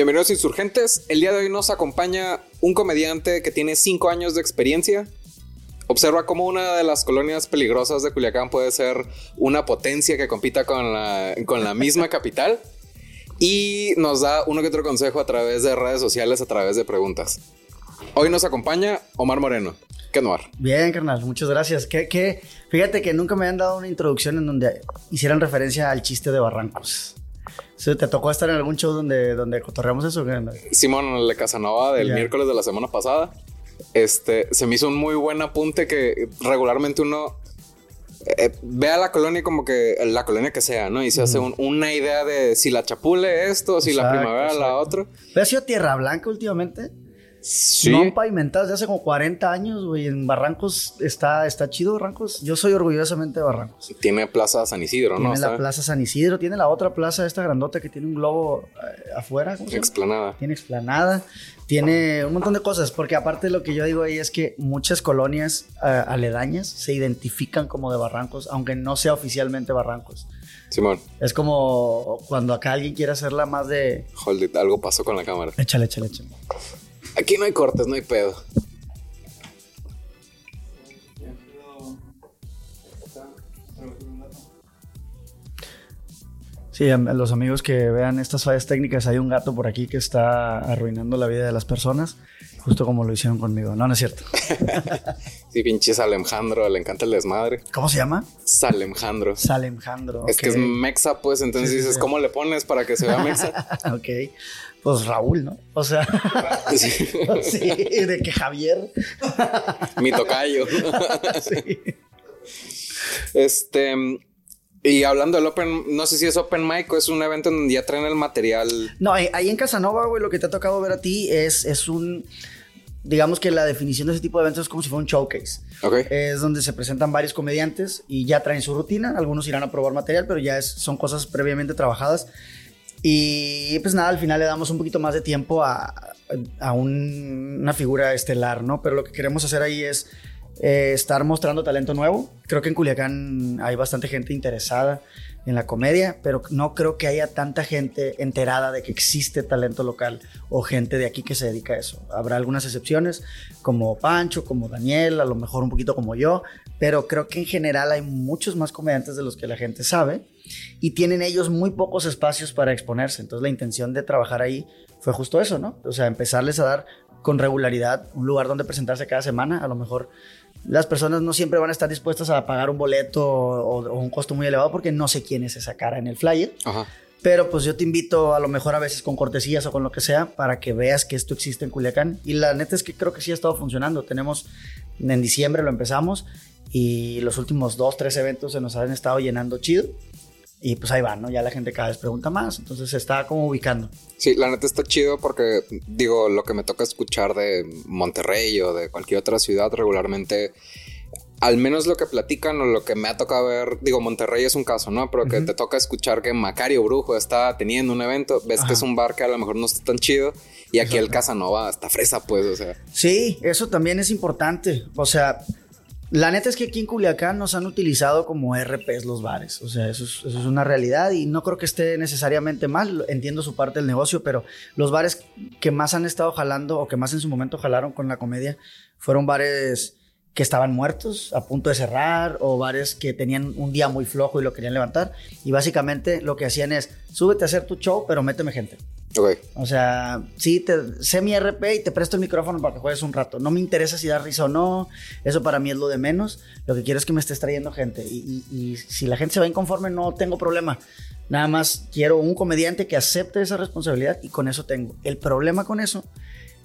Bienvenidos insurgentes. El día de hoy nos acompaña un comediante que tiene cinco años de experiencia. Observa cómo una de las colonias peligrosas de Culiacán puede ser una potencia que compita con la, con la misma capital. Y nos da uno que otro consejo a través de redes sociales, a través de preguntas. Hoy nos acompaña Omar Moreno. ¿Qué Omar? Bien, carnal, muchas gracias. ¿Qué, Fíjate que nunca me han dado una introducción en donde hicieran referencia al chiste de Barrancos. ¿Te tocó estar en algún show donde, donde cotorreamos eso? Simón, el de Casanova del miércoles de la semana pasada. Este, se me hizo un muy buen apunte que regularmente uno eh, ve a la colonia como que la colonia que sea, ¿no? Y se hace una idea de si la chapule esto, si la primavera la otra. ¿Pero ha sido Tierra Blanca últimamente? Sí. No han pavimentado desde hace como 40 años, güey. En Barrancos está, está chido, Barrancos. Yo soy orgullosamente de Barrancos. Tiene Plaza San Isidro, ¿no? Tiene la Plaza San Isidro, tiene la otra plaza, esta grandota que tiene un globo eh, afuera. explanada. Tiene explanada. Tiene un montón de cosas, porque aparte lo que yo digo ahí es que muchas colonias eh, aledañas se identifican como de Barrancos, aunque no sea oficialmente Barrancos. Simón. Es como cuando acá alguien quiere hacerla más de. Hold algo pasó con la cámara. Échale, échale, échale. Aquí no hay cortes, no hay pedo. Sí, a los amigos que vean estas fallas técnicas, hay un gato por aquí que está arruinando la vida de las personas, justo como lo hicieron conmigo. No, no es cierto. sí, pinche Salemjandro, le encanta el desmadre. ¿Cómo se llama? Salemjandro. Salemjandro. Es que es mexa, pues, entonces dices, ¿cómo le pones para que se vea mexa? ok pues Raúl, ¿no? O sea, sí, de que Javier. Mi tocayo. sí. Este. Y hablando del Open, no sé si es Open Mic o es un evento donde ya traen el material. No, ahí en Casanova, güey, lo que te ha tocado ver a ti es, es un. Digamos que la definición de ese tipo de eventos es como si fuera un showcase. Okay. Es donde se presentan varios comediantes y ya traen su rutina. Algunos irán a probar material, pero ya son cosas previamente trabajadas. Y pues nada, al final le damos un poquito más de tiempo a, una figura estelar, ¿no? Pero lo que queremos hacer ahí es eh, estar mostrando talento nuevo. Creo que en Culiacán hay bastante gente interesada en la comedia, pero no creo que haya tanta gente enterada de que existe talento local o gente de aquí que se dedica a eso. Habrá algunas excepciones, como Pancho, como Daniel, a lo mejor un poquito como yo, pero creo que en general hay muchos más comediantes de los que la gente sabe y tienen ellos muy pocos espacios para exponerse. Entonces la intención de trabajar ahí fue justo eso, ¿no? O sea, empezarles a dar con regularidad un lugar donde presentarse cada semana. A lo mejor las personas no siempre van a estar dispuestas a pagar un boleto o, un costo muy elevado porque no sé quién es esa cara en el flyer. Pero pues yo te invito a lo mejor a veces con cortesías o con lo que sea para que veas que esto existe en Culiacán. Y la neta es que creo que sí ha estado funcionando. Tenemos, en diciembre lo empezamos y los últimos dos, tres eventos se nos han estado llenando chido. Y pues ahí va, ¿no? Ya la gente cada vez pregunta más, entonces se está como ubicando. Sí, la neta está chido porque, digo, lo que me toca escuchar de Monterrey o de cualquier otra ciudad regularmente, al menos lo que platican o lo que me ha tocado ver, digo, Monterrey es un caso, ¿no? Pero que te toca escuchar que Macario Brujo está teniendo un evento, ves que es un bar que a lo mejor no está tan chido y aquí el Casanova está fresa, pues, o sea. Sí, eso también es importante, o sea la neta es que aquí en Culiacán nos han utilizado como RPs los bares. O sea, eso es, una realidad y no creo que esté necesariamente mal. Entiendo su parte del negocio, pero los bares que más han estado jalando o que más en su momento jalaron con la comedia fueron bares que estaban muertos, a punto de cerrar, o bares que tenían un día muy flojo y lo querían levantar. Y básicamente lo que hacían es, súbete a hacer tu show, pero méteme gente. O sea, sí, te, sé mi RP y te presto el micrófono para que juegues un rato. No me interesa si da risa o no. Eso para mí es lo de menos. Lo que quiero es que me estés trayendo gente. Y, si la gente se va inconforme, no tengo problema. Nada más quiero un comediante que acepte esa responsabilidad y con eso tengo. El problema con eso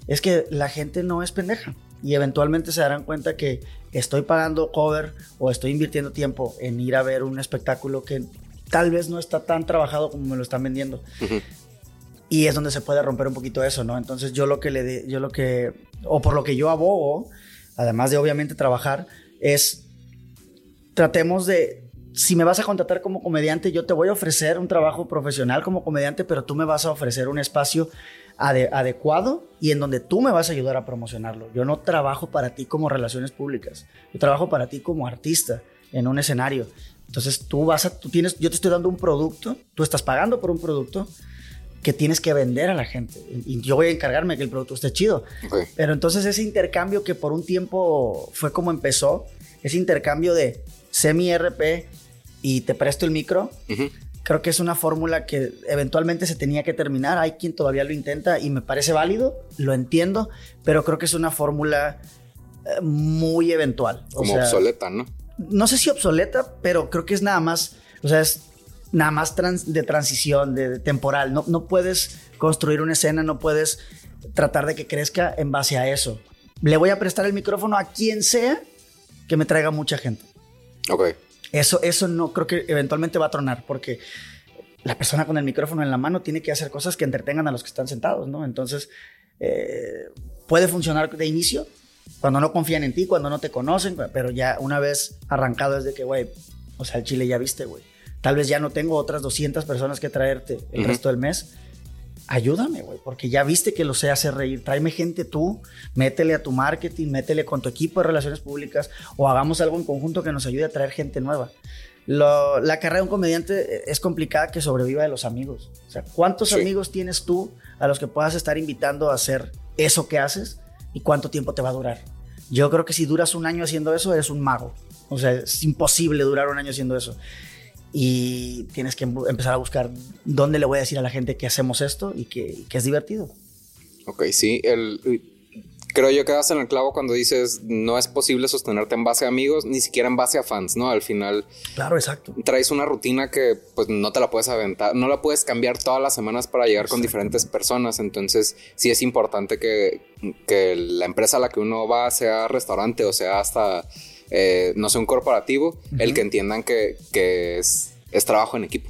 es que la gente no es pendeja. Y eventualmente se darán cuenta que estoy pagando cover o estoy invirtiendo tiempo en ir a ver un espectáculo que tal vez no está tan trabajado como me lo están vendiendo. Y es donde se puede romper un poquito eso, ¿no? Entonces yo lo que le, de, yo lo que, o por lo que yo abogo, además de obviamente trabajar, es tratemos de, si me vas a contratar como comediante, yo te voy a ofrecer un trabajo profesional como comediante, pero tú me vas a ofrecer un espacio adecuado y en donde tú me vas a ayudar a promocionarlo. Yo no trabajo para ti como relaciones públicas, yo trabajo para ti como artista en un escenario. Entonces tú vas a, tú tienes, yo te estoy dando un producto, tú estás pagando por un producto que tienes que vender a la gente. Y yo voy a encargarme que el producto esté chido. Pero entonces ese intercambio que por un tiempo fue como empezó, ese intercambio de semi-RP y te presto el micro, creo que es una fórmula que eventualmente se tenía que terminar. Hay quien todavía lo intenta y me parece válido, lo entiendo, pero creo que es una fórmula eh, muy eventual. Como obsoleta, ¿no? No sé si obsoleta, pero creo que es nada más, o sea, es nada más de transición, de, temporal. No, no puedes construir una escena, no puedes tratar de que crezca en base a eso. Le voy a prestar el micrófono a quien sea que me traiga mucha gente. Ok. Eso, eso no creo que eventualmente va a tronar porque la persona con el micrófono en la mano tiene que hacer cosas que entretengan a los que están sentados, ¿no? Entonces, eh, puede funcionar de inicio cuando no confían en ti, cuando no te conocen, pero ya una vez arrancado es de que, güey, o sea, el chile ya viste, güey. Tal vez ya no tengo otras 200 personas que traerte el resto del mes. Ayúdame, güey, porque ya viste que lo sé hacer reír. Tráeme gente tú, métele a tu marketing, métele con tu equipo de relaciones públicas o hagamos algo en conjunto que nos ayude a traer gente nueva. la carrera de un comediante es complicada que sobreviva de los amigos. O sea, ¿cuántos amigos tienes tú a los que puedas estar invitando a hacer eso que haces y cuánto tiempo te va a durar? Yo creo que si duras un año haciendo eso, eres un mago. O sea, es imposible durar un año haciendo eso y tienes que empezar a buscar dónde le voy a decir a la gente que hacemos esto y que, es divertido. Ok, sí, el, creo yo que das en el clavo cuando dices no es posible sostenerte en base a amigos, ni siquiera en base a fans, ¿no? Al final. Claro, exacto. Traes una rutina que pues no te la puedes aventar, no la puedes cambiar todas las semanas para llegar con diferentes personas. Entonces, sí es importante que, que la empresa a la que uno va sea restaurante o sea hasta eh, no sé, un corporativo, el que entiendan que, es, es trabajo en equipo.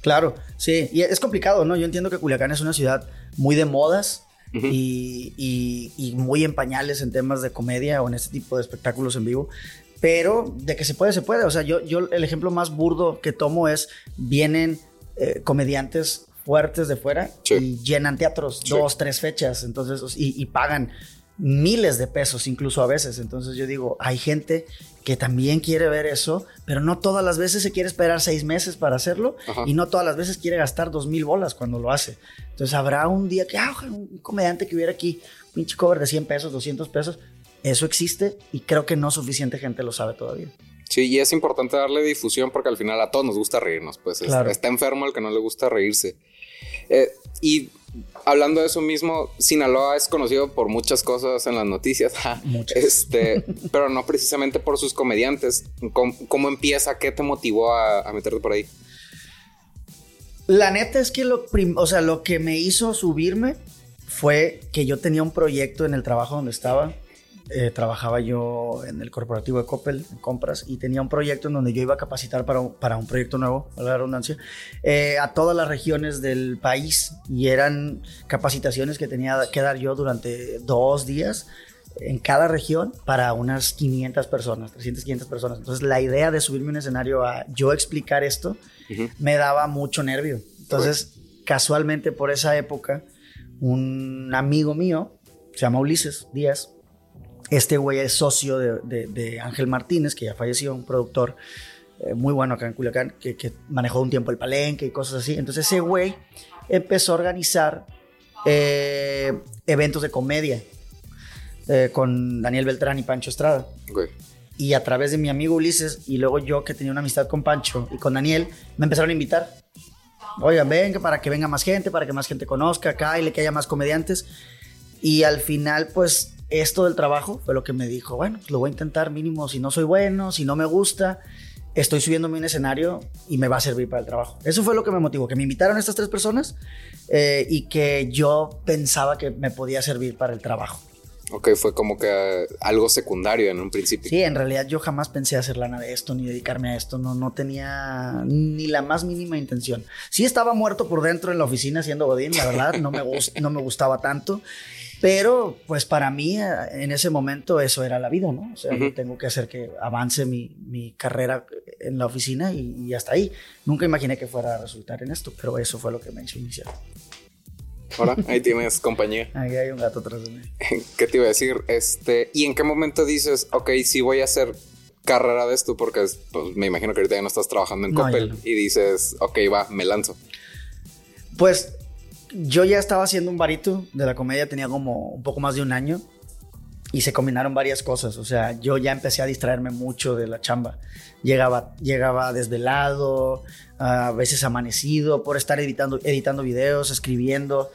Claro, sí, y es complicado, ¿no? Yo entiendo que Culiacán es una ciudad muy de modas, y, muy en pañales en temas de comedia o en este tipo de espectáculos en vivo. Pero de que se puede, se puede. O sea, yo, yo el ejemplo más burdo que tomo es, vienen eh, comediantes fuertes de fuera y llenan teatros dos, tres fechas, entonces, y, y pagan miles de pesos incluso a veces. Entonces yo digo, hay gente que también quiere ver eso, pero no todas las veces se quiere esperar seis meses para hacerlo y no todas las veces quiere gastar dos mil bolas cuando lo hace. Entonces habrá un día que, ah, un comediante que hubiera aquí, pinche cover de 100 pesos, 200 pesos. Eso existe y creo que no suficiente gente lo sabe todavía. Sí, y es importante darle difusión porque al final a todos nos gusta reírnos, pues está enfermo el que no le gusta reírse. Eh, y hablando de eso mismo, Sinaloa es conocido por muchas cosas en las noticias, este, pero no precisamente por sus comediantes. ¿Cómo, empieza? ¿Qué te motivó a, meterte por ahí? La neta es que lo, o sea, lo que me hizo subirme fue que yo tenía un proyecto en el trabajo donde estaba eh, trabajaba yo en el corporativo de Coppel, en compras, y tenía un proyecto en donde yo iba a capacitar para un, para un proyecto nuevo, a la redundancia, eh, a todas las regiones del país. Y eran capacitaciones que tenía que dar yo durante dos días en cada región para unas 500 personas, 300, 500 personas. Entonces la idea de subirme a un escenario a yo explicar esto me daba mucho nervio. Entonces, casualmente por esa época, un amigo mío, se llama Ulises Díaz, este güey es socio de, Ángel Martínez, que ya falleció, un productor eh, muy bueno acá en Culiacán, que, manejó un tiempo el palenque y cosas así. Entonces ese güey empezó a organizar eh, eventos de comedia eh, con Daniel Beltrán y Pancho Estrada. Y a través de mi amigo Ulises y luego yo que tenía una amistad con Pancho y con Daniel, me empezaron a invitar. Oigan, venga, para que venga más gente, para que más gente conozca acá y que haya más comediantes. Y al final, pues esto del trabajo fue lo que me dijo, bueno, pues lo voy a intentar mínimo si no soy bueno, si no me gusta, estoy subiéndome un escenario y me va a servir para el trabajo. Eso fue lo que me motivó, que me invitaron estas tres personas eh, y que yo pensaba que me podía servir para el trabajo. Ok, fue como que algo secundario en un principio. Sí, en realidad yo jamás pensé hacer lana de esto ni dedicarme a esto, no, no tenía ni la más mínima intención. Sí estaba muerto por dentro en la oficina haciendo godín, la verdad, no me, no me gustaba tanto pero pues para mí eh, en ese momento eso era la vida, ¿no? O sea, tengo que hacer que avance mi, mi carrera en la oficina y, hasta ahí. Nunca imaginé que fuera a resultar en esto, pero eso fue lo que me hizo iniciar. Hola, ahí tienes compañía. Ahí hay un gato atrás de mí. ¿Qué te iba a decir? Este, ¿y en qué momento dices, ok, sí voy a hacer carrera de esto? Porque pues, me imagino que ahorita ya no estás trabajando en Coppel y dices, ok, va, me lanzo. Pues yo ya estaba haciendo un varito de la comedia, tenía como un poco más de un año y se combinaron varias cosas. O sea, yo ya empecé a distraerme mucho de la chamba. Llegaba, llegaba desvelado, a veces amanecido por estar editando, editando videos, escribiendo.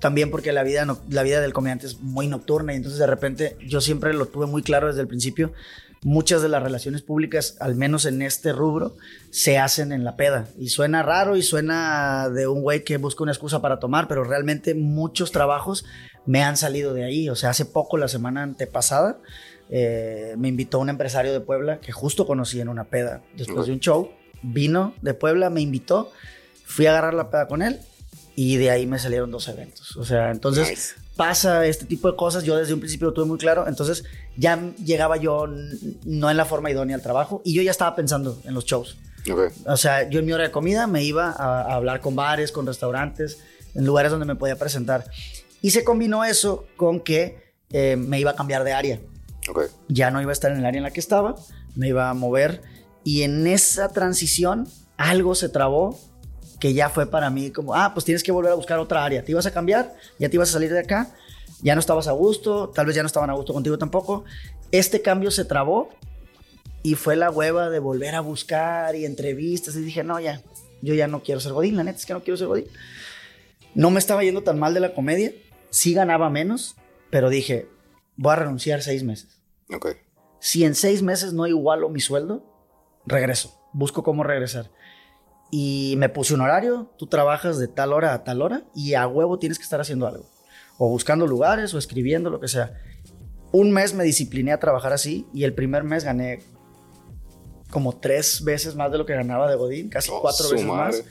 También porque la vida, la vida del comediante es muy nocturna y entonces de repente yo siempre lo tuve muy claro desde el principio. Muchas de las relaciones públicas, al menos en este rubro, se hacen en la peda. Y suena raro y suena de un güey que busca una excusa para tomar, pero realmente muchos trabajos me han salido de ahí. O sea, hace poco, la semana antepasada, eh, me invitó un empresario de Puebla que justo conocí en una peda después de un show. Vino de Puebla, me invitó, fui a agarrar la peda con él y de ahí me salieron dos eventos. O sea, entonces pasa este tipo de cosas. Yo desde un principio lo tuve muy claro. Entonces ya llegaba yo no en la forma idónea al trabajo y yo ya estaba pensando en los shows. O sea, yo en mi hora de comida me iba a hablar con bares, con restaurantes, en lugares donde me podía presentar. Y se combinó eso con que eh, me iba a cambiar de área. Ya no iba a estar en el área en la que estaba, me iba a mover. Y en esa transición algo se trabó que ya fue para mí como, ah, pues tienes que volver a buscar otra área. Te ibas a cambiar, ya te ibas a salir de acá, ya no estabas a gusto, tal vez ya no estaban a gusto contigo tampoco. Este cambio se trabó y fue la hueva de volver a buscar y entrevistas. Y dije, no, ya, yo ya no quiero ser Godín, la neta es que no quiero ser Godín. No me estaba yendo tan mal de la comedia sí ganaba menos, pero dije, voy a renunciar seis meses. Ok. Si en seis meses no igualo mi sueldo, regreso. Busco cómo regresar. Y me puse un horario, tú trabajas de tal hora a tal hora y a huevo tienes que estar haciendo algo. O buscando lugares o escribiendo, lo que sea. Un mes me discipliné a trabajar así y el primer mes gané como tres veces más de lo que ganaba de Godín, casi oh, cuatro veces más.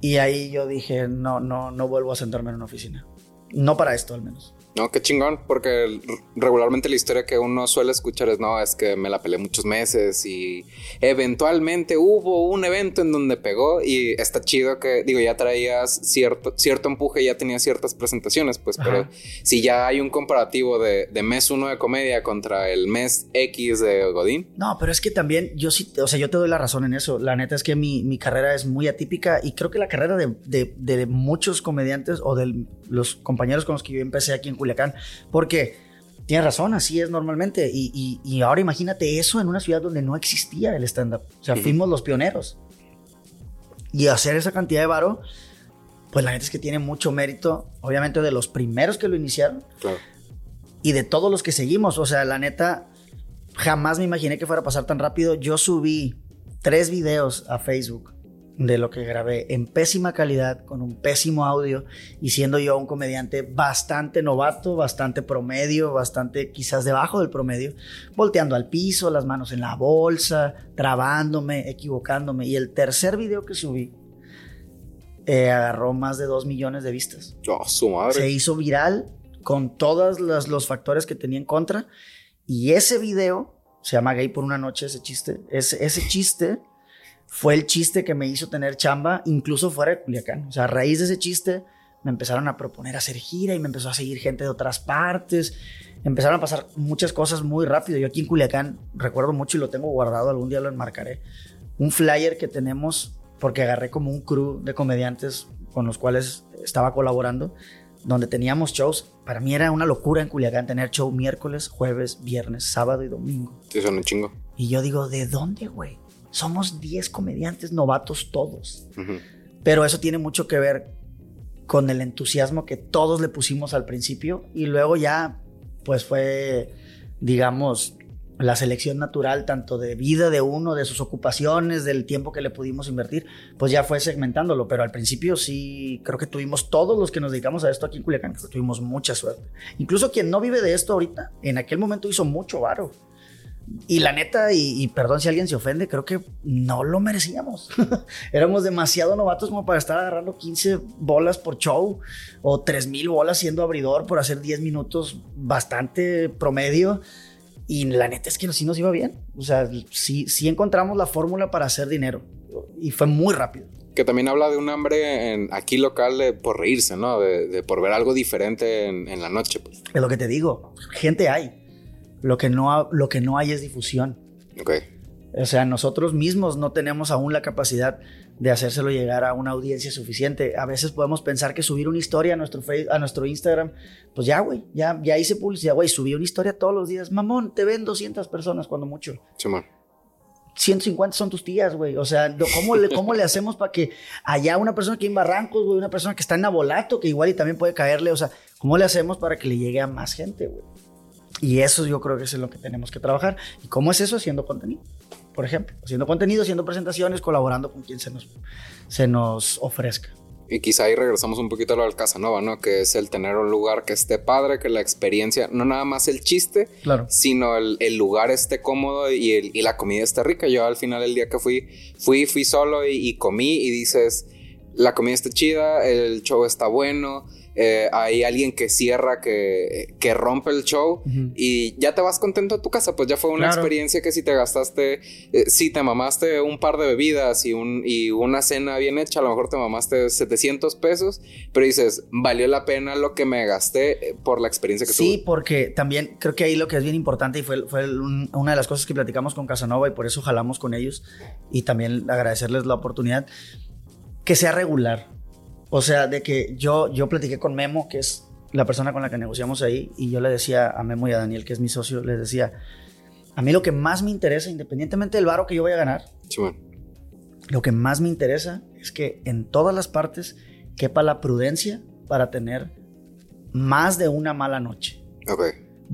Y ahí yo dije, no, no, no vuelvo a sentarme en una oficina. No para esto, al menos. No, qué chingón, porque regularmente la historia que uno suele escuchar es, no, es que me la peleé muchos meses y eventualmente hubo un evento en donde pegó y está chido que, digo, ya traías cierto, cierto empuje, ya tenías ciertas presentaciones, pues, pero si ya hay un comparativo de, de, mes uno de comedia contra el mes X de Godín. No, pero es que también yo sí, o sea, yo te doy la razón en eso. La neta es que mi, mi carrera es muy atípica y creo que la carrera de, de, de muchos comediantes o de los compañeros con los que yo empecé aquí en Culiacán, porque tienes razón, así es normalmente. Y, ahora imagínate eso en una ciudad donde no existía el stand-up. O sea, fuimos los pioneros. Y hacer esa cantidad de varo, pues la gente es que tiene mucho mérito, obviamente de los primeros que lo iniciaron. Y de todos los que seguimos. O sea, la neta, jamás me imaginé que fuera a pasar tan rápido. Yo subí tres videos a Facebook de lo que grabé en pésima calidad, con un pésimo audio y siendo yo un comediante bastante novato, bastante promedio, bastante quizás debajo del promedio, volteando al piso, las manos en la bolsa, trabándome, equivocándome. Y el tercer video que subí eh, agarró más de dos millones de vistas. Oh, su madre. Se hizo viral con todos los, los factores que tenía en contra. Y ese video, se llama Gay por una noche, ese chiste, ese, ese chiste fue el chiste que me hizo tener chamba, incluso fuera de Culiacán. O sea, a raíz de ese chiste me empezaron a proponer hacer gira y me empezó a seguir gente de otras partes. Empezaron a pasar muchas cosas muy rápido. Yo aquí en Culiacán recuerdo mucho y lo tengo guardado, algún día lo enmarcaré. Un flyer que tenemos, porque agarré como un crew de comediantes con los cuales estaba colaborando, donde teníamos shows. Para mí era una locura en Culiacán tener show miércoles, jueves, viernes, sábado y domingo. Sí, son un chingo. Y yo digo, ¿de dónde, güey? Somos 10 comediantes novatos todos. Pero eso tiene mucho que ver con el entusiasmo que todos le pusimos al principio y luego ya pues fue, digamos, la selección natural tanto de vida de uno, de sus ocupaciones, del tiempo que le pudimos invertir, pues ya fue segmentándolo, pero al principio sí creo que tuvimos todos los que nos dedicamos a esto aquí en Culiacán, tuvimos mucha suerte. Incluso quien no vive de esto ahorita, en aquel momento hizo mucho varo. Y la neta, y, perdón si alguien se ofende, creo que no lo merecíamos. Éramos demasiado novatos como para estar agarrando 15 bolas por show o 3000 bolas siendo abridor por hacer 10 minutos bastante promedio. Y la neta es que sí nos iba bien. O sea, sí, sí encontramos la fórmula para hacer dinero. Y fue muy rápido. Que también habla de un hambre en, aquí local de por reírse, ¿no? De, por ver algo diferente en, en la noche. Pues. Es lo que te digo. Gente hay lo que no, lo que no hay es difusión. Ok. O sea, nosotros mismos no tenemos aún la capacidad de hacérselo llegar a una audiencia suficiente. A veces podemos pensar que subir una historia a nuestro, a nuestro Instagram, pues ya, güey, ya, ya hice publicidad, güey, subí una historia todos los días. Mamón, te ven 200 personas cuando mucho. Sí, man. 150 son tus tías, güey. O sea, ¿cómo le, cómo le hacemos para que allá una persona que en Barrancos, güey, una persona que está en Abolato, que igual y también puede caerle, o sea, ¿cómo le hacemos para que le llegue a más gente, güey? Y eso yo creo que es lo que tenemos que trabajar. ¿Y cómo es eso? Haciendo contenido por ejemplo, haciendo contenido, haciendo presentaciones, colaborando con quien se nos, se nos ofrezca. Y quizá ahí regresamos un poquito a lo del Casanova, ¿no? Que es el tener un lugar que esté padre, que la experiencia, no nada más el chiste, claro. sino el, el lugar esté cómodo y, el, y, la comida esté rica. Yo al final del día que fui, fui, fui solo y, y comí y dices, la comida está chida, el show está bueno, eh, hay alguien que cierra, que, que rompe el show y ya te vas contento a tu casa. Pues ya fue una experiencia que si te gastaste, eh, si te mamaste un par de bebidas y, un, y una cena bien hecha, a lo mejor te mamaste 700 pesos, pero dices, valió la pena lo que me gasté eh, por la experiencia que tuve. Sí, porque también creo que ahí lo que es bien importante y fue, fue una de las cosas que platicamos con Casanova y por eso jalamos con ellos y también agradecerles la oportunidad, que sea regular o sea, de que yo, yo platiqué con Memo, que es la persona con la que negociamos ahí, y yo le decía a Memo y a Daniel, que es mi socio, les decía, a mí lo que más me interesa, independientemente del varo que yo vaya a ganar, lo que más me interesa es que en todas las partes quepa la prudencia para tener más de una mala noche.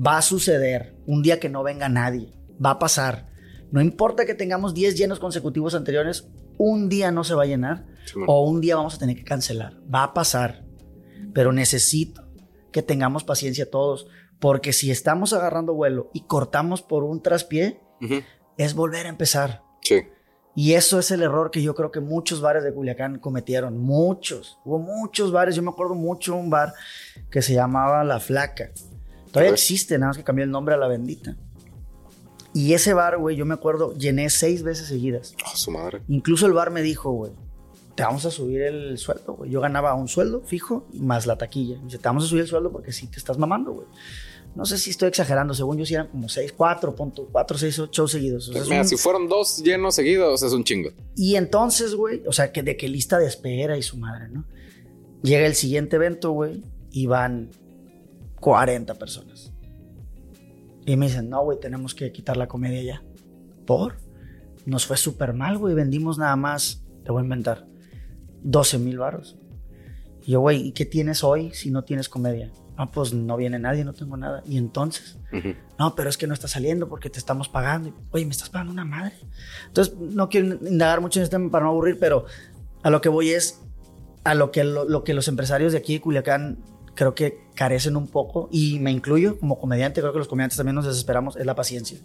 Va a suceder un día que no venga nadie, va a pasar. No importa que tengamos 10 llenos consecutivos anteriores, un día no se va a llenar o un día vamos a tener que cancelar. Va a pasar, pero necesito que tengamos paciencia todos, porque si estamos agarrando vuelo y cortamos por un traspié, es volver a empezar. Sí. Y eso es el error que yo creo que muchos bares de Culiacán cometieron. Muchos. Hubo muchos bares. Yo me acuerdo mucho de un bar que se llamaba La Flaca. Todavía existe, nada más que cambió el nombre a La Bendita. Y ese bar, güey, yo me acuerdo, llené seis veces seguidas. Oh, su madre. Incluso el bar me dijo, güey, te vamos a subir el sueldo, güey. Yo ganaba un sueldo fijo más la taquilla. dice, te vamos a subir el sueldo porque sí te estás mamando, güey. No sé si estoy exagerando, según yo sí eran como seis, cuatro, punto, cuatro, seis, ocho seguidos. Mira, si fueron dos llenos seguidos, es un chingo. Y entonces, güey, o sea, que de qué lista de espera y su madre, ¿no? Llega el siguiente evento, güey, y van 40 personas. Y me dicen, no, güey, tenemos que quitar la comedia ya. ¿Por? Nos fue súper mal, güey. Vendimos nada más, te voy a inventar, 12 mil baros. Y yo, güey, ¿y qué tienes hoy si no tienes comedia? Ah, pues no viene nadie, no tengo nada. Y entonces, no, pero es que no está saliendo porque te estamos pagando. Oye, me estás pagando una madre. Entonces, no quiero indagar mucho en este tema para no aburrir, pero a lo que voy es a lo que, lo que los empresarios de aquí de Culiacán creo que carecen un poco, y me incluyo como comediante, creo que los comediantes también nos desesperamos, es la paciencia.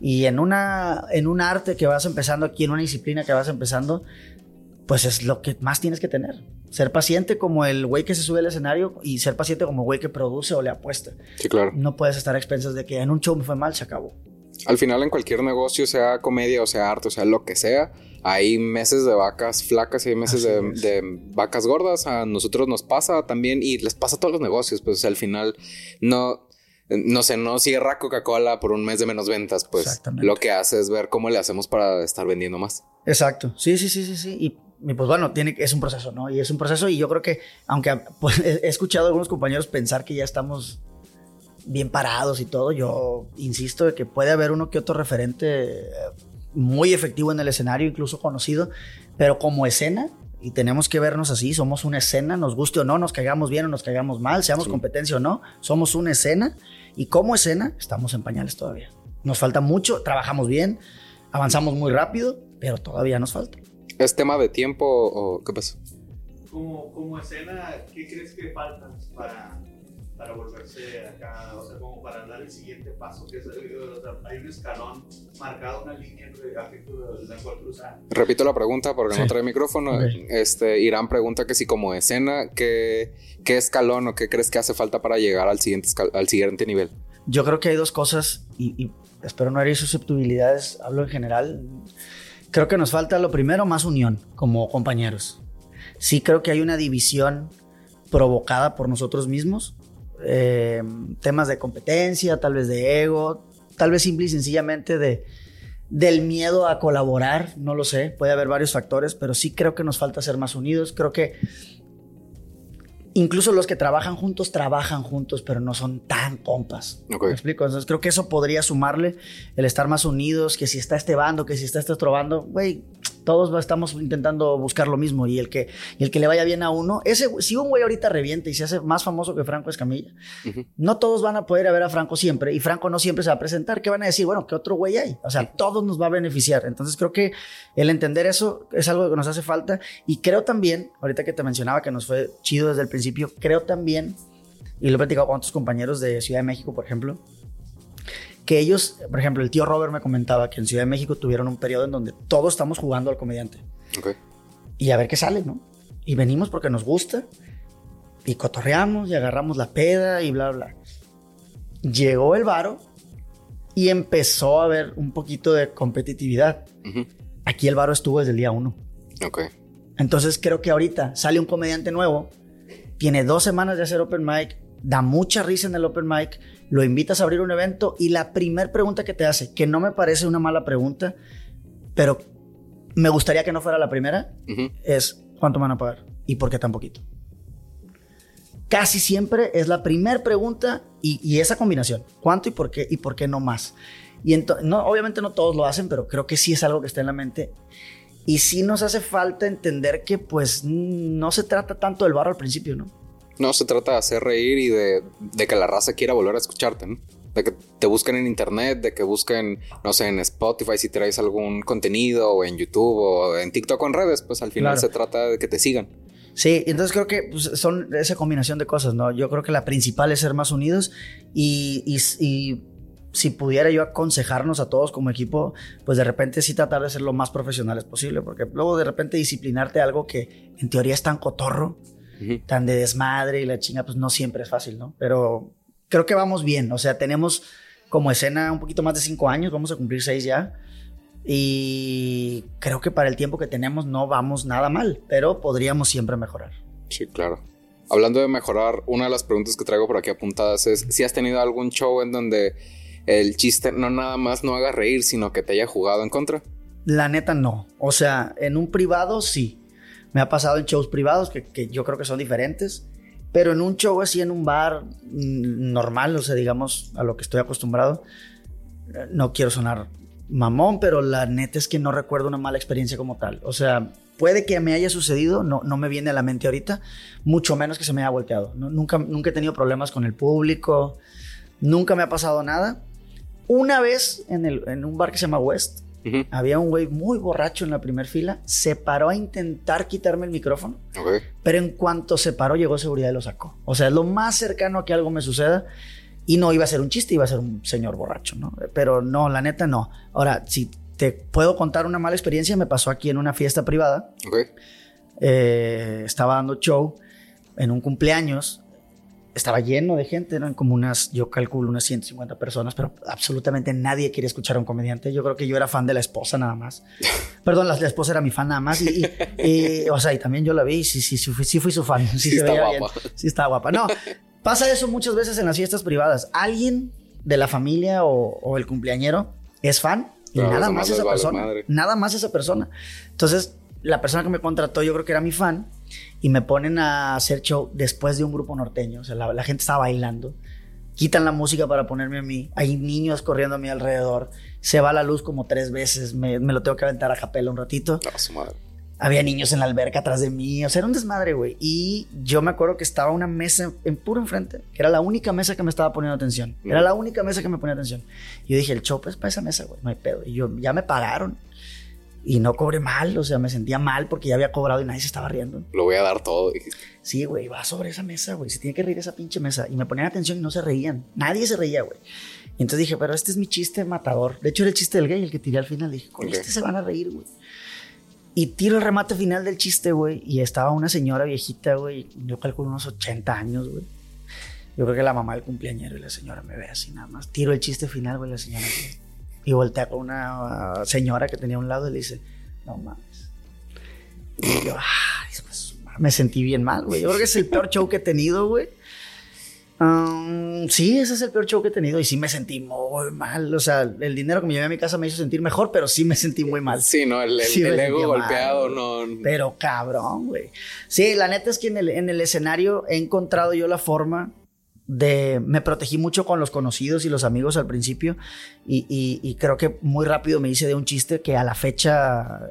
Y en, una, en un arte que vas empezando aquí, en una disciplina que vas empezando, pues es lo que más tienes que tener. Ser paciente como el güey que se sube al escenario y ser paciente como el güey que produce o le apuesta. Sí, claro. No puedes estar a expensas de que en un show me fue mal, se acabó. Al final, en cualquier negocio, sea comedia o sea arte, o sea lo que sea, hay meses de vacas flacas y hay meses de, vacas gordas. A nosotros nos pasa también y les pasa a todos los negocios. Pues al final no, no sé, no cierra Coca-Cola por un mes de menos ventas. Pues lo que hace es ver cómo le hacemos para estar vendiendo más. Exacto. Sí, sí, sí, sí, sí. Y, pues bueno, tiene, es un proceso, ¿no? Y es un proceso y yo creo que, aunque pues, he escuchado a algunos compañeros pensar que ya estamos bien parados y todo, yo insisto de que puede haber uno que otro referente muy efectivo en el escenario, incluso conocido, pero como escena, y tenemos que vernos así, somos una escena, nos guste o no, nos caigamos bien o nos caigamos mal, seamos competencia o no, somos una escena, y como escena estamos en pañales todavía. Nos falta mucho, trabajamos bien, avanzamos muy rápido, pero todavía nos falta. ¿Es tema de tiempo o qué pasa? Como, como escena, ¿qué crees que falta para para volverse acá, o sea, como para dar el siguiente paso, que es, hay un escalón marcado, una línea entre la cual cruzar. Repito la pregunta porque no trae micrófono. Este, Irán pregunta que si como escena, ¿qué, ¿qué escalón o qué crees que hace falta para llegar al siguiente, al siguiente nivel? Yo creo que hay dos cosas y, y espero no herir susceptibilidades, hablo en general. Creo que nos falta lo primero, más unión como compañeros. Sí creo que hay una división provocada por nosotros mismos eh, temas de competencia, tal vez de ego, tal vez simple y sencillamente de, del miedo a colaborar, no lo sé, puede haber varios factores, pero sí creo que nos falta ser más unidos, creo que incluso los que trabajan juntos trabajan juntos, pero no son tan compas. ¿Me explico? Entonces creo que eso podría sumarle el estar más unidos, que si está este bando, que si está este otro bando, güey, todos estamos intentando buscar lo mismo y el que, y el que le vaya bien a uno, ese, si un güey ahorita revienta y se hace más famoso que Franco Escamilla, no todos van a poder ir a ver a Franco siempre y Franco no siempre se va a presentar. ¿Qué van a decir? Bueno, ¿qué otro güey hay? O sea, todos nos va a beneficiar. Entonces creo que el entender eso es algo que nos hace falta y creo también, ahorita que te mencionaba que nos fue chido desde el principio, creo también, y lo he platicado con otros compañeros de Ciudad de México, por ejemplo, que ellos, por ejemplo, el tío Robert me comentaba que en Ciudad de México tuvieron un periodo en donde todos estamos jugando al comediante Ok. y a ver qué sale, ¿no? Y venimos porque nos gusta y cotorreamos y agarramos la peda y bla, bla. Llegó el varo y empezó a haber un poquito de competitividad. Aquí el varo estuvo desde el día uno. Ok. Entonces creo que ahorita sale un comediante nuevo, tiene dos semanas de hacer open mic, da mucha risa en el open mic, lo invitas a abrir un evento y la primera pregunta que te hace, que no me parece una mala pregunta, pero me gustaría que no fuera la primera, es ¿cuánto me van a pagar? ¿Y por qué tan poquito? Casi siempre es la primera pregunta y, y esa combinación. ¿Cuánto y por qué? ¿Y por qué no más? Y no, obviamente no todos lo hacen, pero creo que sí es algo que está en la mente. Y sí nos hace falta entender que pues no se trata tanto del barro al principio, ¿no? No, se trata de hacer reír y de, de que la raza quiera volver a escucharte, ¿no? De que te busquen en internet, de que busquen, no sé, en Spotify si traes algún contenido, o en YouTube, o en TikTok o en redes, pues al final Claro. se trata de que te sigan. Sí, entonces creo que pues, son esa combinación de cosas, ¿no? Yo creo que la principal es ser más unidos y, y- y si pudiera yo aconsejarnos a todos como equipo, pues de repente sí tratar de ser lo más profesionales posible, porque luego de repente disciplinarte algo que en teoría es tan cotorro, Tan de desmadre y la chinga, pues no siempre es fácil, ¿no? Pero creo que vamos bien, o sea, tenemos como escena un poquito más de cinco años, vamos a cumplir seis ya. Y creo que para el tiempo que tenemos no vamos nada mal, pero podríamos siempre mejorar. Sí, claro. Hablando de mejorar, una de las preguntas que traigo por aquí apuntadas es si has tenido algún show en donde el chiste no nada más no haga reír, sino que te haya jugado en contra. La neta no. O sea, en un privado sí. Me ha pasado en shows privados que, yo creo que son diferentes. Pero en un show así, en un bar mm, normal, o sea, digamos, a lo que estoy acostumbrado, eh, no quiero sonar mamón, pero la neta es que no recuerdo una mala experiencia como tal. O sea, puede que me haya sucedido, no, no me viene a la mente ahorita, mucho menos que se me haya volteado. Nunca, nunca he tenido problemas con el público, nunca me ha pasado nada. Una vez en, en un bar que se llama West, Ujú. había un güey muy borracho en la primera fila, se paró a intentar quitarme el micrófono, Ok. pero en cuanto se paró llegó seguridad y lo sacó. O sea, es lo más cercano a que algo me suceda y no iba a ser un chiste, iba a ser un señor borracho, ¿no? Pero no, la neta no. Ahora, si te puedo contar una mala experiencia, me pasó aquí en una fiesta privada, Ok. eh, estaba dando show en un cumpleaños. Estaba lleno de gente, eran como unas, yo calculo unas 150 personas, pero absolutamente nadie quería escuchar a un comediante. Yo creo que yo era fan de la esposa nada más. Perdón, la, la esposa era mi fan nada más. Y, y- y, o sea, y también yo la vi, y sí, sí, sí, fui, sí fui su fan. Sí, Sí está veía guapa. bien. Sí, está guapa. No, pasa eso muchas veces en las fiestas privadas. Alguien de la familia o, o el cumpleañero es fan y nada más esa persona. madre. Nada más esa persona. Entonces, la persona que me contrató, yo creo que era mi fan, y me ponen a hacer show después de un grupo norteño. O sea, la, la gente estaba bailando. Quitan la música para ponerme a mí. Hay niños corriendo a mi alrededor. Se va la luz como tres veces. Me, me lo tengo que aventar a capela un ratito. A su madre. Había niños en la alberca atrás de mí. O sea, era un desmadre, güey. Y yo me acuerdo que estaba una mesa en puro enfrente, que era la única mesa que me estaba poniendo atención. Era Mm. la única mesa que me ponía atención. Y yo dije, el show es para esa mesa, güey. No hay pedo. Y yo, ya me pagaron. Y no cobré mal. O sea, me sentía mal porque ya había cobrado y nadie se estaba riendo. Lo voy a dar todo. Sí, güey, va sobre esa mesa, güey. Se tiene que reír esa pinche mesa. Y me ponían atención y no se reían. Nadie se reía, güey. Y entonces dije, pero este es mi chiste matador. De hecho, era el chiste del gay, el que tiré al final. Dije, con Ok. este se van a reír, güey. Y tiro el remate final del chiste, güey. Y estaba una señora viejita, güey. Yo calculo unos 80 años, güey. Yo creo que la mamá del cumpleañero y la señora me ve así nada más. Tiro el chiste final, güey, la señora. así. Y voltea con una uh, señora que tenía a un lado y le dice, no mames. Y yo, ah, pues, me sentí bien mal, güey. Yo creo que es el peor show que he tenido, güey. Um, sí, ese es el peor show que he tenido y sí me sentí muy mal. O sea, el dinero que me llevé a mi casa me hizo sentir mejor, pero sí me sentí muy mal. Sí, no, el, el- Sí, el me ego golpeado, mal, no. Pero cabrón, güey. Sí, la neta es que en el, en el escenario he encontrado yo la forma de... Me protegí mucho con los conocidos y los amigos al principio y, y- y creo que muy rápido me hice de un chiste que a la fecha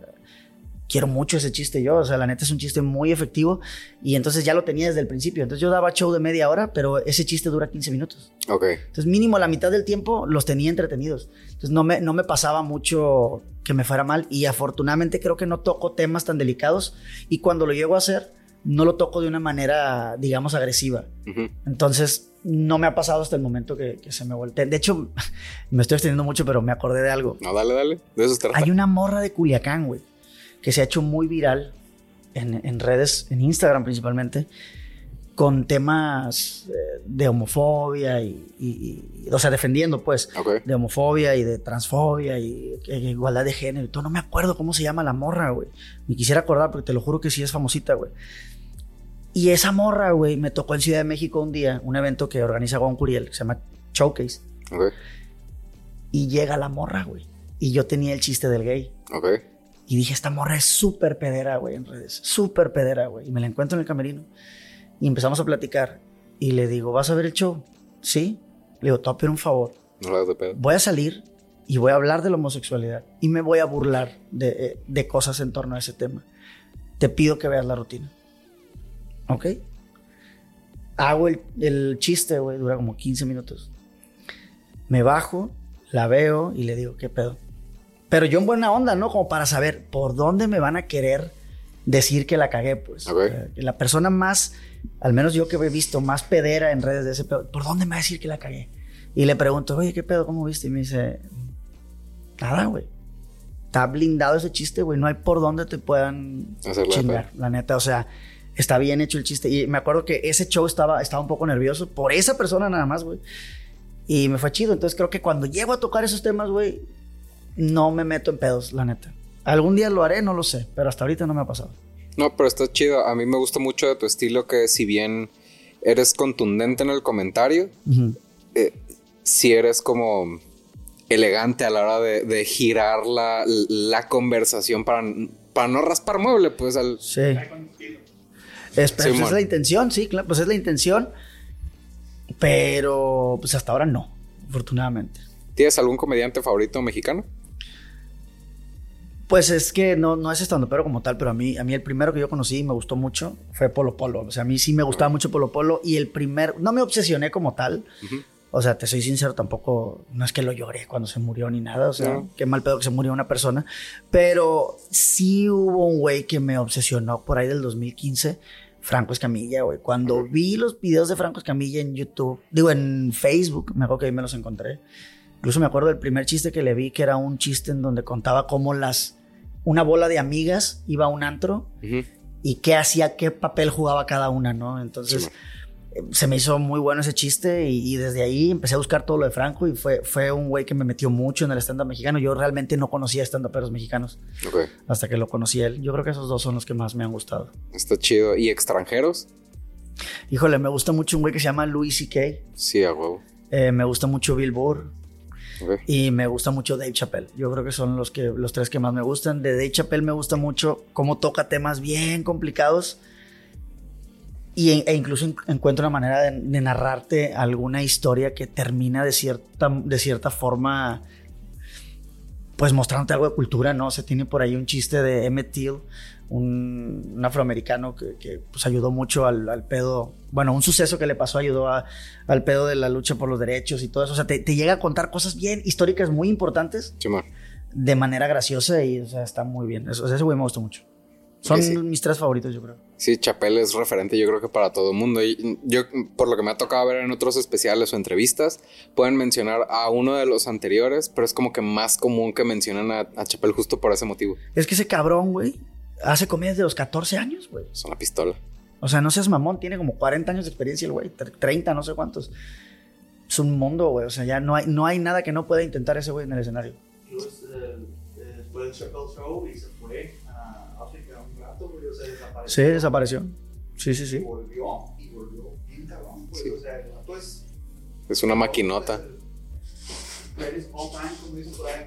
quiero mucho ese chiste yo. O sea, la neta es un chiste muy efectivo y entonces ya lo tenía desde el principio. Entonces yo daba show de media hora, pero ese chiste dura 15 minutos. Ok. Entonces, mínimo la mitad del tiempo los tenía entretenidos. Entonces, no me, no me pasaba mucho que me fuera mal. Y afortunadamente creo que no toco temas tan delicados. Y cuando lo llego a hacer, no lo toco de una manera, digamos, agresiva. Entonces, no me ha pasado hasta el momento que, que se me voltee. De hecho, me estoy extendiendo mucho, pero me acordé de algo. No, dale, dale. De eso se trata. Hay una morra de Culiacán, güey, que se ha hecho muy viral en, en redes, en Instagram principalmente, con temas eh, de homofobia y, y- y- o sea, defendiendo, pues, de homofobia y de transfobia y, e igualdad de género y todo. No me acuerdo cómo se llama la morra, güey. Me quisiera acordar porque te lo juro que sí es famosita, güey. Y esa morra, güey, me tocó en Ciudad de México un día, un evento que organiza Juan Curiel, que se llama Showcase. Ok. Y llega la morra, güey. Y yo tenía el chiste del gay. Ok. Y dije, esta morra es súper pedera, güey, en redes. Súper pedera, güey. Y me la encuentro en el camerino. Y empezamos a platicar. Y le digo, ¿vas a ver el show? Sí. Le digo, te voy a pedir un favor. No la de pedo. Voy a salir y voy a hablar de la homosexualidad. Y me voy a burlar de, eh, de cosas en torno a ese tema. Te pido que veas la rutina. ¿Ok? Hago el, el chiste, güey. Dura como 15 minutos. Me bajo, la veo y le digo, ¿qué pedo? Pero yo en buena onda, ¿no? Como para saber por dónde me van a querer decir que la cagué, pues. La persona más, al menos yo que he visto, más pedera en redes de ese pedo, ¿por dónde me va a decir que la cagué? Y le pregunto, oye, ¿qué pedo? ¿Cómo viste? Y me dice, nada, güey. Está blindado ese chiste, güey. No hay por dónde te puedan chingar, la neta. O sea, está bien hecho el chiste. Y me acuerdo que ese show estaba, estaba un poco nervioso por esa persona nada más, güey. Y me fue chido. Entonces creo que cuando llego a tocar esos temas, güey, no me meto en pedos, la neta. Algún día lo haré, no lo sé. Pero hasta ahorita no me ha pasado. No, pero está chido. A mí me gusta mucho de tu estilo que si bien eres contundente en el comentario, Ujú. si eres como elegante a la hora de, de girar la, la conversación para, para no raspar mueble, pues al... Sí. Es, pues, es la intención, sí, claro, pues es la intención. Pero pues hasta ahora no, afortunadamente. ¿Tienes algún comediante favorito mexicano? Pues es que no, no es estando pero como tal, pero a mí, a mí el primero que yo conocí y me gustó mucho fue Polo Polo. O sea, a mí sí me gustaba mucho Polo Polo y el primer, no me obsesioné como tal. O sea, te soy sincero, tampoco, no es que lo lloré cuando se murió ni nada. O sea, No. qué mal pedo que se murió una persona. Pero sí hubo un güey que me obsesionó por ahí del 2015. Franco Escamilla, güey. Cuando vi los videos de Franco Escamilla en YouTube, digo en Facebook, me acuerdo que ahí me los encontré. Incluso me acuerdo del primer chiste que le vi, que era un chiste en donde contaba cómo las una bola de amigas iba a un antro Ujú. y qué hacía, qué papel jugaba cada una, ¿no? Entonces Sí, se me hizo muy bueno ese chiste y, y desde ahí empecé a buscar todo lo de Franco y fue, fue un güey que me metió mucho en el stand-up mexicano. Yo realmente no conocía stand-uperos mexicanos hasta que lo conocí él. Yo creo que esos dos son los que más me han gustado. está chido. ¿Y extranjeros? Híjole, me gusta mucho un güey que se llama Louis C.K. Sí, a huevo. Eh, me gusta mucho Bill Burr Ok. y me gusta mucho Dave Chappelle. Yo creo que son los, que, los tres que más me gustan. De Dave Chappelle me gusta mucho cómo toca temas bien complicados y, e incluso en- encuentro una manera de, de narrarte alguna historia que termina de cierta, de cierta forma pues mostrándote algo de cultura, ¿no? Se tiene por ahí un chiste de Emmett Till, un, un afroamericano que, que, pues ayudó mucho al, al pedo, bueno, un suceso que le pasó ayudó a- al pedo de la lucha por los derechos y todo eso, o sea, te, te llega a contar cosas bien históricas muy importantes Simón. de manera graciosa y, o sea, está muy bien. Eso, o ese güey me gusta mucho. Son sí. mis tres favoritos, yo creo. Sí, Chapel es referente yo creo que para todo el mundo. Y yo, por lo que me ha tocado ver en otros especiales o entrevistas, pueden mencionar a uno de los anteriores, pero es como que más común que mencionan a, a Chapel justo por ese motivo. Es que ese cabrón, güey, hace comedia desde los 14 años, güey. Es una pistola. O sea, no seas mamón, tiene como 40 años de experiencia el güey, tre- 30, no sé cuántos. Es un mundo, güey. O sea, ya no hay, no hay nada que no pueda intentar ese güey en el escenario. Luego, eh, eh, después del Chappelle Show y se fue rato, sea, desapareció. Sí, desapareció. Sí, sí, Y sí. volvió, y volvió bien cabrón, Sí. o sea, el vato pues. Es una maquinota. Greatest all time, como dicen por ahí.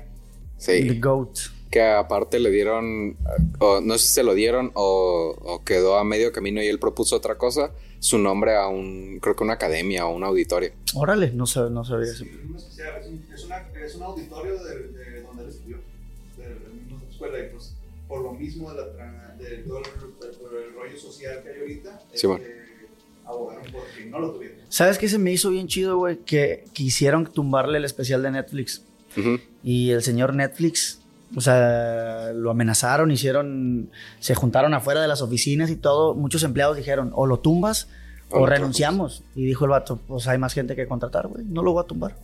The Sí. GOAT. Que aparte le dieron, o no sé si se lo dieron o, o quedó a medio camino y él propuso otra cosa, su nombre a un, creo que una academia o un auditorio. Órale, no, sab- no sabía eso. Es un es es una- es un auditorio de, de donde él estudió, de la misma escuela, y pues por lo mismo de, la, tra- de todo el, por el rollo social que hay ahorita, Sí, bueno. este, abogaron por que no lo tuvieran. ¿Sabes qué se me hizo bien chido, güey? Que quisieron tumbarle el especial de Netflix. Y el señor Netflix, o sea, lo amenazaron, hicieron, se juntaron afuera de las oficinas y todo. Muchos empleados dijeron, o lo tumbas O renunciamos. Y dijo el vato, pues hay más gente que contratar, güey, no lo voy a tumbar.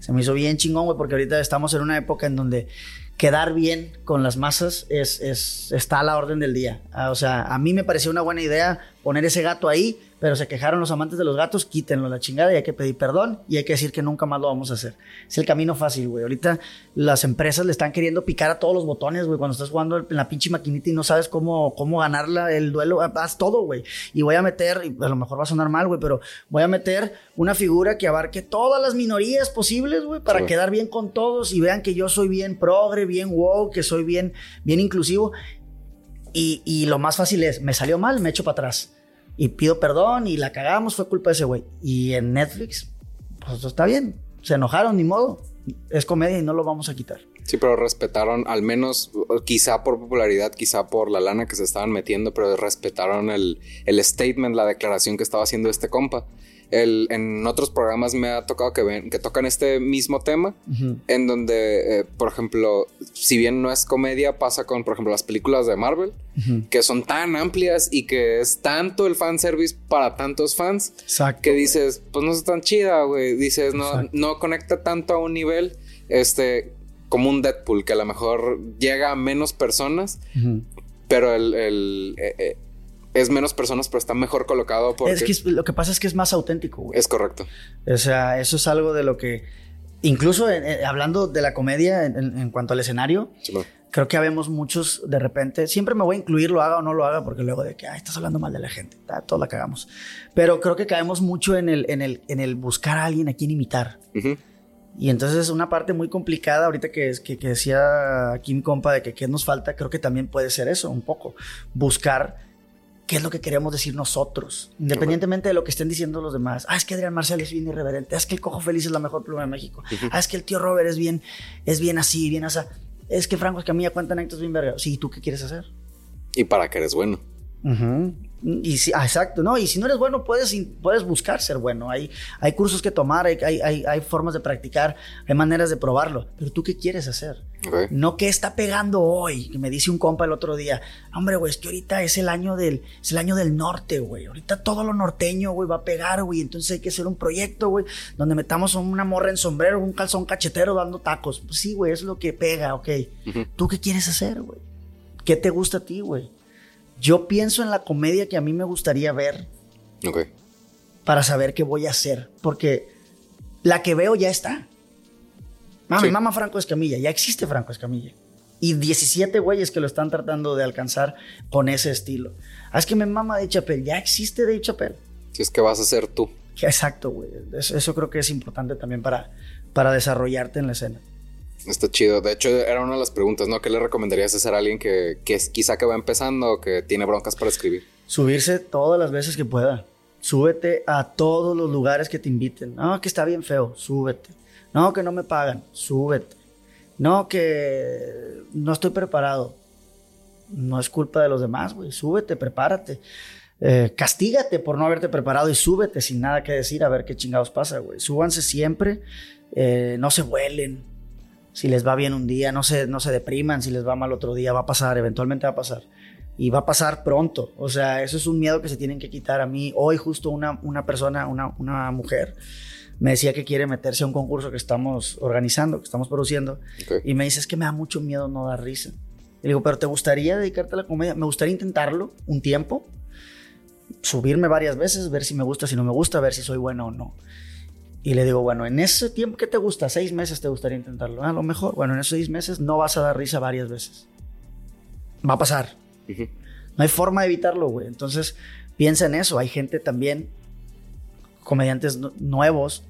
Se me hizo bien chingón, güey, porque ahorita estamos en una época en donde quedar bien con las masas es, es, está a la orden del día. Ah, O sea, a mí me pareció una buena idea poner ese gato ahí, pero se quejaron los amantes de los gatos, quítenlo la chingada y hay que pedir perdón y hay que decir que nunca más lo vamos a hacer. Es el camino fácil, güey. Ahorita las empresas le están queriendo picar a todos los botones, güey. Cuando estás jugando en la pinche maquinita y no sabes cómo, cómo ganarla, el duelo, haz todo, güey. Y voy a meter, y a lo mejor va a sonar mal, güey, pero voy a meter una figura que abarque todas las minorías posibles, güey, para Sí. quedar bien con todos y vean que yo soy bien progre, bien wow, que soy bien, bien inclusivo. Y, y lo más fácil es, me salió mal, me echo para atrás. Y pido perdón y la cagamos, fue culpa de ese güey. Y en Netflix, pues está bien. Se enojaron, ni modo. Es comedia y no lo vamos a quitar. Sí, pero respetaron, al menos, quizá por popularidad, quizá por la lana que se estaban metiendo, pero respetaron el, el statement, la declaración que estaba haciendo este compa. El, en otros programas me ha tocado que, ven, que tocan este mismo tema, en donde, eh, por ejemplo, si bien no es comedia, pasa con, por ejemplo, las películas de Marvel, que son tan amplias y que es tanto el fanservice para tantos fans, Exacto. que dices, pues no es tan chida, güey. Dices, no, Exacto. no conecta tanto a un nivel, este, como un Deadpool, que a lo mejor llega a menos personas, pero el, el, eh, eh, es menos personas, pero está mejor colocado porque Es que es- lo que pasa es que es más auténtico, güey. es correcto. O sea, eso es algo de lo que, incluso en- en- hablando de la comedia en, cuanto al escenario, creo que habemos muchos de repente, siempre me voy a incluir, lo haga o no lo haga, porque luego de que, ay, estás hablando mal de la gente, todos la cagamos. Pero creo que caemos mucho en el, en el, en el buscar a alguien a quien imitar. Y entonces es una parte muy complicada ahorita que, es- que, que decía mi compa de que qué nos falta, creo que también puede ser eso, un poco. Buscar qué es lo que queremos decir nosotros, independientemente de lo que estén diciendo los demás. Ah, es que Adrián Marcel es bien irreverente, ah, es que el Cojo Feliz es la mejor pluma de México, ah, es que el tío Robert es bien, es bien así, bien así. Es que Franco Escamilla cuenta anécdotas bien verga. Sí, ¿y tú qué quieres hacer? Y para que eres bueno. Ujú. Y si, ah, exacto, ¿no? Y si no eres bueno, puedes, puedes buscar ser bueno. Hay, hay cursos que tomar, hay, hay, hay, formas de practicar, hay maneras de probarlo. Pero tú qué quieres hacer? No qué está pegando hoy. Que me dice un compa el otro día. Hombre, güey, es que ahorita es el año del, es el año del norte, güey. Ahorita todo lo norteño, güey, va a pegar, güey. Entonces hay que hacer un proyecto, güey, donde metamos una morra en sombrero, un calzón cachetero dando tacos. Pues sí, güey, es lo que pega, ok. ¿Tú qué quieres hacer, güey? ¿Qué te gusta a ti, güey? Yo pienso en la comedia que a mí me gustaría ver Ok. para saber qué voy a hacer. Porque la que veo ya está. Mami, Sí. mama Franco Escamilla, ya existe Franco Escamilla. Y 17 güeyes que lo están tratando de alcanzar con ese estilo. Ah, es que me mama Dave Chappelle, ya existe Dave Chappelle. Si es que vas a ser tú. Exacto, güey. Eso, eso creo que es importante también para, para desarrollarte en la escena. Está chido. De hecho, era una de las preguntas, ¿no? ¿Qué le recomendarías hacer a alguien que, que quizá que va empezando o que tiene broncas para escribir? Subirse todas las veces que pueda. Súbete a todos los lugares que te inviten. No, que está bien feo, súbete. No, que no me pagan, súbete. No, que no estoy preparado. No es culpa de los demás, güey. Súbete, prepárate. Eh, castígate por no haberte preparado y súbete sin nada que decir a ver qué chingados pasa, güey. Súbanse siempre. eh, no se vuelen. Si les va bien un día, no se, no se depriman. Si les va mal otro día, va a pasar, eventualmente va a pasar y va a pasar pronto. O sea, eso es un miedo que se tienen que quitar a mí. Hoy justo una, una persona, una, una mujer, me decía que quiere meterse a un concurso que estamos organizando, que estamos produciendo, y me dice, es que me da mucho miedo no dar risa. Y le digo, pero ¿te gustaría dedicarte a la comedia? Me gustaría intentarlo un tiempo, subirme varias veces, ver si me gusta, si no me gusta, ver si soy bueno o no. Y le digo, bueno, en ese tiempo que te gusta, seis meses te gustaría intentarlo. "Ah, A lo mejor, bueno, en esos seis meses no vas a dar risa varias veces. Va a pasar. No hay forma de evitarlo, güey. Entonces, piensa en eso. Hay gente también comediantes nuevos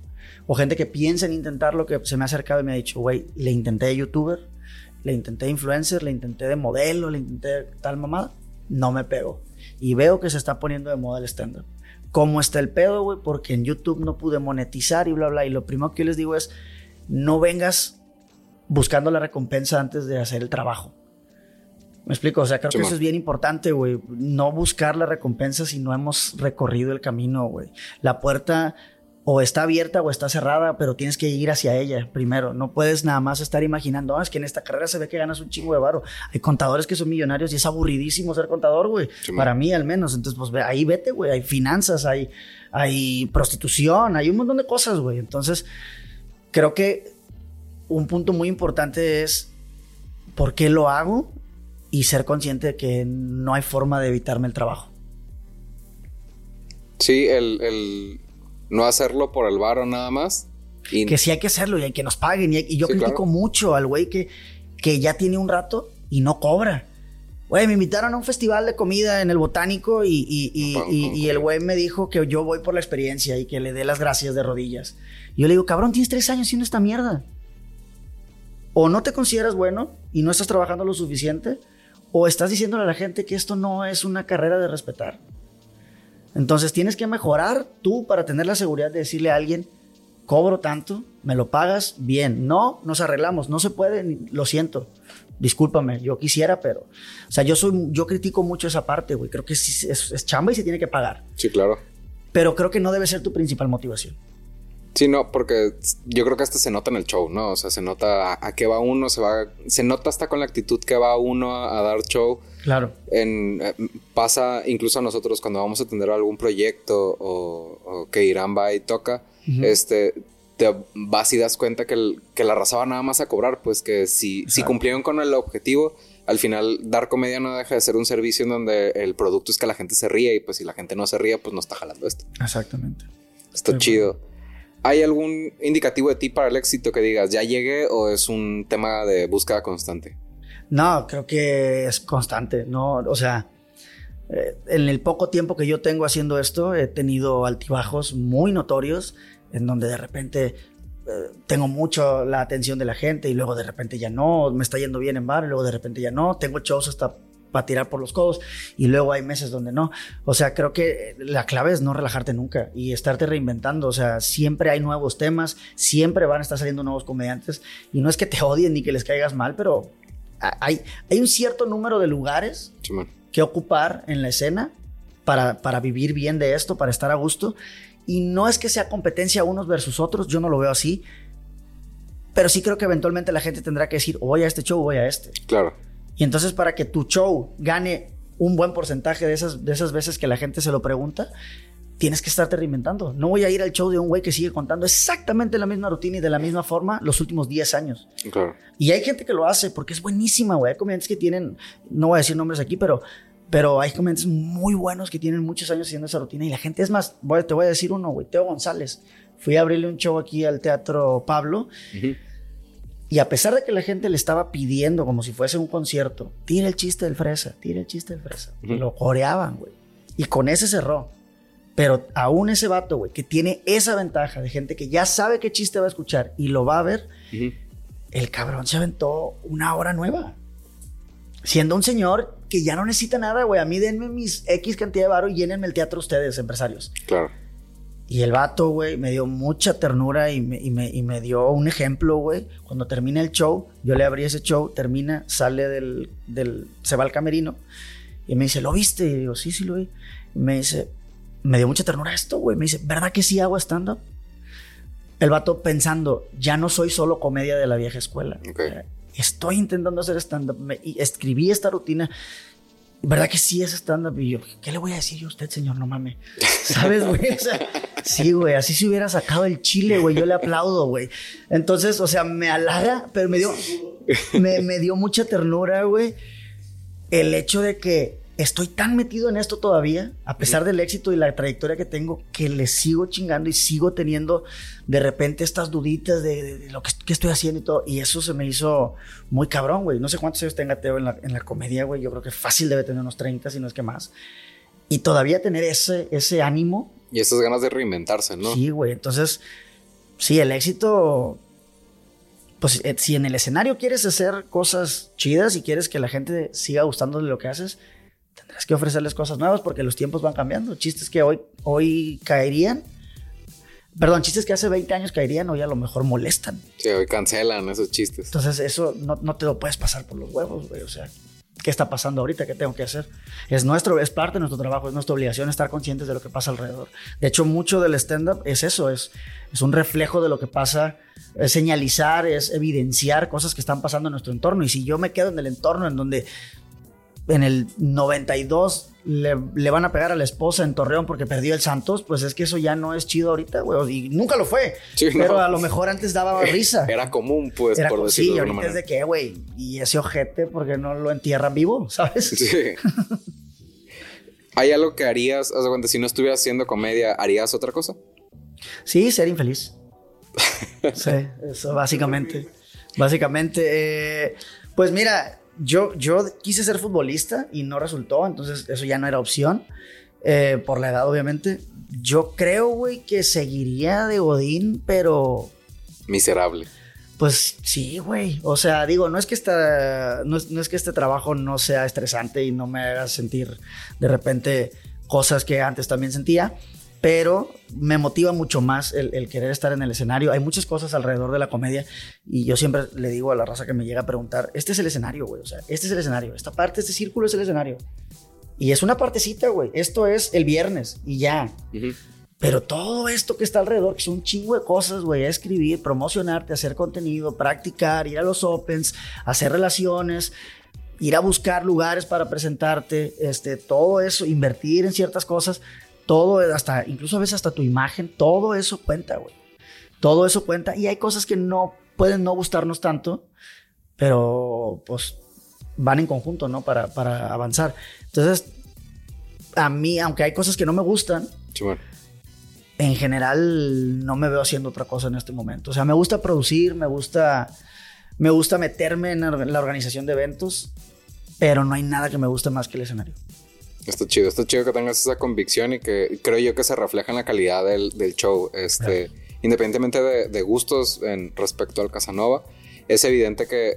o gente que piensa en intentar lo que se me ha acercado y me ha dicho, güey, le intenté de youtuber, le intenté de influencer, le intenté de modelo, le intenté tal mamada, no me pegó. Y veo que se está poniendo de moda el stand-up. ¿Cómo está el pedo, güey? Porque en YouTube no pude monetizar y bla, bla. Y lo primero que yo les digo es, no vengas buscando la recompensa antes de hacer el trabajo. ¿Me explico? O sea, creo que eso es bien importante, güey. No buscar la recompensa si no hemos recorrido el camino, güey. La puerta o está abierta o está cerrada, pero tienes que ir hacia ella primero. No puedes nada más estar imaginando, ah, es que en esta carrera se ve que ganas un chingo de varo. Hay contadores que son millonarios y es aburridísimo ser contador, güey. Para mí al menos. Entonces, pues ahí vete, güey. Hay finanzas, hay, hay prostitución, hay un montón de cosas, güey. Entonces, creo que un punto muy importante es por qué lo hago y ser consciente de que no hay forma de evitarme el trabajo. Sí, el no hacerlo por el bar o nada más. Que sí hay que hacerlo y hay que nos paguen. Y, yo critico mucho al güey que, que ya tiene un rato y no cobra. Güey, me invitaron a un festival de comida en el Botánico y, y, el güey me dijo que yo voy por la experiencia y que le dé las gracias de rodillas. Y yo le digo, cabrón, tienes tres años haciendo esta mierda. O no te consideras bueno y no estás trabajando lo suficiente, o estás diciéndole a la gente que esto no es una carrera de respetar. Entonces tienes que mejorar tú para tener la seguridad de decirle a alguien, cobro tanto, me lo pagas bien. No, nos arreglamos, no se puede, lo siento. Discúlpame, yo quisiera, pero. O sea, yo soy, yo critico mucho esa parte, güey. Creo que es, es chamba y se tiene que pagar. Sí, claro. Pero creo que no debe ser tu principal motivación. Sí, no, porque yo creo que hasta se nota en el show, ¿no? O sea, se nota a, qué va uno, se va, se nota hasta con la actitud que va uno a, dar show. Claro. En, eh, pasa incluso a nosotros cuando vamos a atender algún proyecto o, que Irán va y toca, este, te vas y das cuenta que, que la raza va nada más a cobrar, pues que si, si cumplieron con el objetivo, al final dar comedia no deja de ser un servicio en donde el producto es que la gente se ríe y pues si la gente no se ríe, pues no está jalando esto. Exactamente. Está chido. ¿Hay algún indicativo de ti para el éxito que digas, ya llegué o es un tema de búsqueda constante? No, creo que es constante, ¿no? O sea, eh, en el poco tiempo que yo tengo haciendo esto, he tenido altibajos muy notorios en donde de repente eh, tengo mucho la atención de la gente y luego de repente ya no, me está yendo bien en bar y luego de repente ya no, tengo shows hasta para tirar por los codos y luego hay meses donde no. O sea, creo que la clave es no relajarte nunca y estarte reinventando. O sea, siempre hay nuevos temas, siempre van a estar saliendo nuevos comediantes y no es que te odien ni que les caigas mal, pero hay, hay un cierto número de lugares que ocupar en la escena para, para vivir bien de esto, para estar a gusto. Y no es que sea competencia unos versus otros, yo no lo veo así. Pero sí creo que eventualmente la gente tendrá que decir, o voy a este show o voy a este. Claro. Y entonces para que tu show gane un buen porcentaje de esas, de esas veces que la gente se lo pregunta, tienes que estarte reinventando. No voy a ir al show de un güey que sigue contando exactamente la misma rutina y de la misma forma los últimos 10 años. Y hay gente que lo hace porque es buenísima, güey. Hay comediantes que tienen, no voy a decir nombres aquí, pero, pero hay comediantes muy buenos que tienen muchos años haciendo esa rutina. Y la gente es más, te voy a decir uno, güey, Teo González. Fui a abrirle un show aquí al Teatro Pablo. Y a pesar de que la gente le estaba pidiendo como si fuese un concierto, tira el chiste del fresa, tira el chiste del fresa. Lo coreaban, güey. Y con ese cerró. Pero aún ese vato, güey, que tiene esa ventaja de gente que ya sabe qué chiste va a escuchar y lo va a ver, el cabrón se aventó una hora nueva. Siendo un señor que ya no necesita nada, güey. A mí denme mis X cantidad de varo y llénenme el teatro ustedes, empresarios. Claro. Y el vato, güey, me dio mucha ternura y me, y me, y me dio un ejemplo, güey. Cuando termina el show, yo le abrí ese show, termina, sale del, del, se va al camerino y me dice, ¿lo viste? Y digo, sí, sí lo vi. me dice, me dio mucha ternura esto, güey. Me dice, ¿verdad que sí hago stand-up? El vato pensando, ya no soy solo comedia de la vieja escuela. Estoy intentando hacer stand-up. Y escribí esta rutina ¿verdad que sí es stand-up? Y yo, ¿qué le voy a decir yo a usted, señor? No mames. ¿Sabes, güey? O sea, sí, güey, así se hubiera sacado el chile, güey. Yo le aplaudo, güey. Entonces, o sea, me halaga, pero me dio, me, me dio mucha ternura, güey. El hecho de que estoy tan metido en esto todavía, a pesar del éxito y la trayectoria que tengo, que le sigo chingando y sigo teniendo de repente estas duditas de, lo que, estoy haciendo y todo. Y eso se me hizo muy cabrón, güey. No sé cuántos años tenga Teo en la, en la comedia, güey. Yo creo que fácil debe tener unos 30, si no es que más. Y todavía tener ese, ese ánimo Y esas ganas de reinventarse, ¿no? Sí, güey. Entonces, sí, el éxito. Pues eh, si en el escenario quieres hacer cosas chidas y quieres que la gente siga gustando de lo que haces, tendrás que ofrecerles cosas nuevas porque los tiempos van cambiando. Chistes que hoy, hoy caerían. Perdón, chistes que hace 20 años caerían hoy a lo mejor molestan. Sí, hoy cancelan esos chistes. Entonces, eso no, no te lo puedes pasar por los huevos, güey. O sea, ¿qué está pasando ahorita? ¿Qué tengo que hacer? Es nuestro, es parte de nuestro trabajo, es nuestra obligación estar conscientes de lo que pasa alrededor. De hecho, mucho del stand-up es eso, es, es un reflejo de lo que pasa, es señalizar, es evidenciar cosas que están pasando en nuestro entorno. Y si yo me quedo en el entorno en donde en el 92 le, le, van a pegar a la esposa en Torreón porque perdió el Santos, pues es que eso ya no es chido ahorita, güey. Y nunca lo fue. Sí, pero no. a lo mejor antes daba risa. Era común, pues, Era por como, decirlo sí, de ahorita alguna es manera. de que, güey, y ese ojete, porque no lo entierran vivo, ¿sabes? Sí. ¿Hay algo que harías, haz de cuenta, si no estuvieras haciendo comedia, harías otra cosa? Sí, ser infeliz. sí, eso básicamente. Básicamente, eh, pues mira, yo, yo quise ser futbolista y no resultó, entonces eso ya no era opción, eh, por la edad obviamente. Yo creo, güey, que seguiría de Godín, pero Miserable. pues sí, güey. O sea, digo, no es que esta, no es, no es que este trabajo no sea estresante y no me haga sentir de repente cosas que antes también sentía, pero me motiva mucho más el, el querer estar en el escenario. Hay muchas cosas alrededor de la comedia y yo siempre le digo a la raza que me llega a preguntar, este es el escenario, güey. O sea, este es el escenario. Esta parte, este círculo es el escenario. Y es una partecita, güey. Esto es el viernes y ya. Pero todo esto que está alrededor, que son un chingo de cosas, güey, escribir, promocionarte, hacer contenido, practicar, ir a los opens, hacer relaciones, ir a buscar lugares para presentarte, este, todo eso, invertir en ciertas cosas, todo, hasta, incluso a veces hasta tu imagen, todo eso cuenta, güey. Todo eso cuenta. Y hay cosas que no pueden no gustarnos tanto, pero pues van en conjunto, ¿no? Para, para avanzar. Entonces, a mí, aunque hay cosas que no me gustan, Sí, bueno. en general no me veo haciendo otra cosa en este momento. O sea, me gusta producir, me gusta, me gusta meterme en la organización de eventos, pero no hay nada que me guste más que el escenario. Está chido, está chido que tengas esa convicción y que creo yo que se refleja en la calidad del, del show. Este, Independientemente de, de gustos en respecto al Casanova, es evidente que